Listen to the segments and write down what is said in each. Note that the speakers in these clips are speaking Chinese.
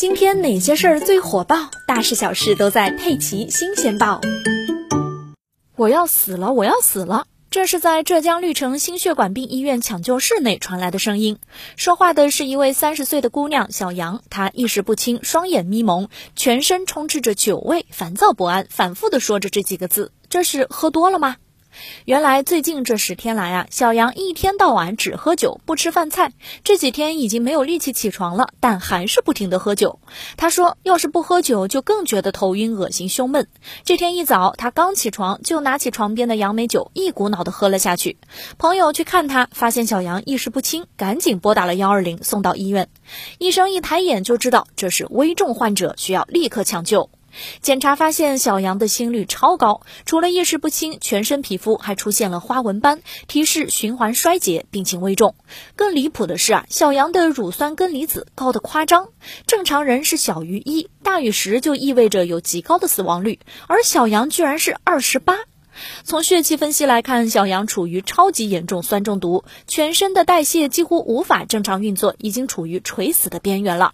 今天哪些事儿最火爆？大事小事都在《佩奇新鲜报》。我要死了！我要死了！这是在浙江绿城心血管病医院抢救室内传来的声音。说话的是一位三十岁的姑娘小杨，她意识不清，双眼迷蒙，全身充斥着酒味，烦躁不安，反复的说着这几个字：“这是喝多了吗？”原来最近这十天来啊，小杨一天到晚只喝酒，不吃饭菜。这几天已经没有力气起床了，但还是不停的喝酒。他说，要是不喝酒，就更觉得头晕、恶心、胸闷。这天一早，他刚起床，就拿起床边的杨梅酒，一股脑的喝了下去。朋友去看他，发现小杨意识不清，赶紧拨打了幺二零，送到医院。医生一抬眼就知道这是危重患者，需要立刻抢救。检查发现，小杨的心率超高，除了意识不清，全身皮肤还出现了花纹斑，提示循环衰竭，病情危重。更离谱的是啊，小杨的乳酸根离子高得夸张，正常人是小于一，大于十就意味着有极高的死亡率，而小杨居然是二十八。从血气分析来看，小杨处于超级严重酸中毒，全身的代谢几乎无法正常运作，已经处于垂死的边缘了。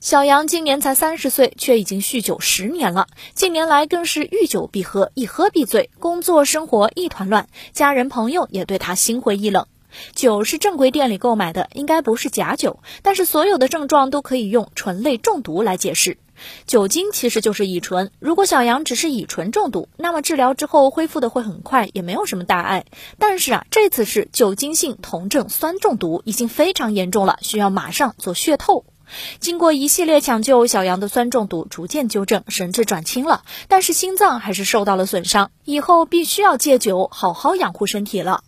小杨今年才三十岁，却已经酗酒十年了。近年来更是遇酒必喝，一喝必醉，工作生活一团乱，家人朋友也对他心灰意冷。酒是正规店里购买的，应该不是假酒，但是所有的症状都可以用醇类中毒来解释。酒精其实就是乙醇，如果小杨只是乙醇中毒，那么治疗之后恢复的会很快，也没有什么大碍。但是啊，这次是酒精性酮症酸中毒，已经非常严重了，需要马上做血透。经过一系列抢救，小杨的酸中毒逐渐纠正，神志转清了，但是心脏还是受到了损伤，以后必须要戒酒，好好养护身体了。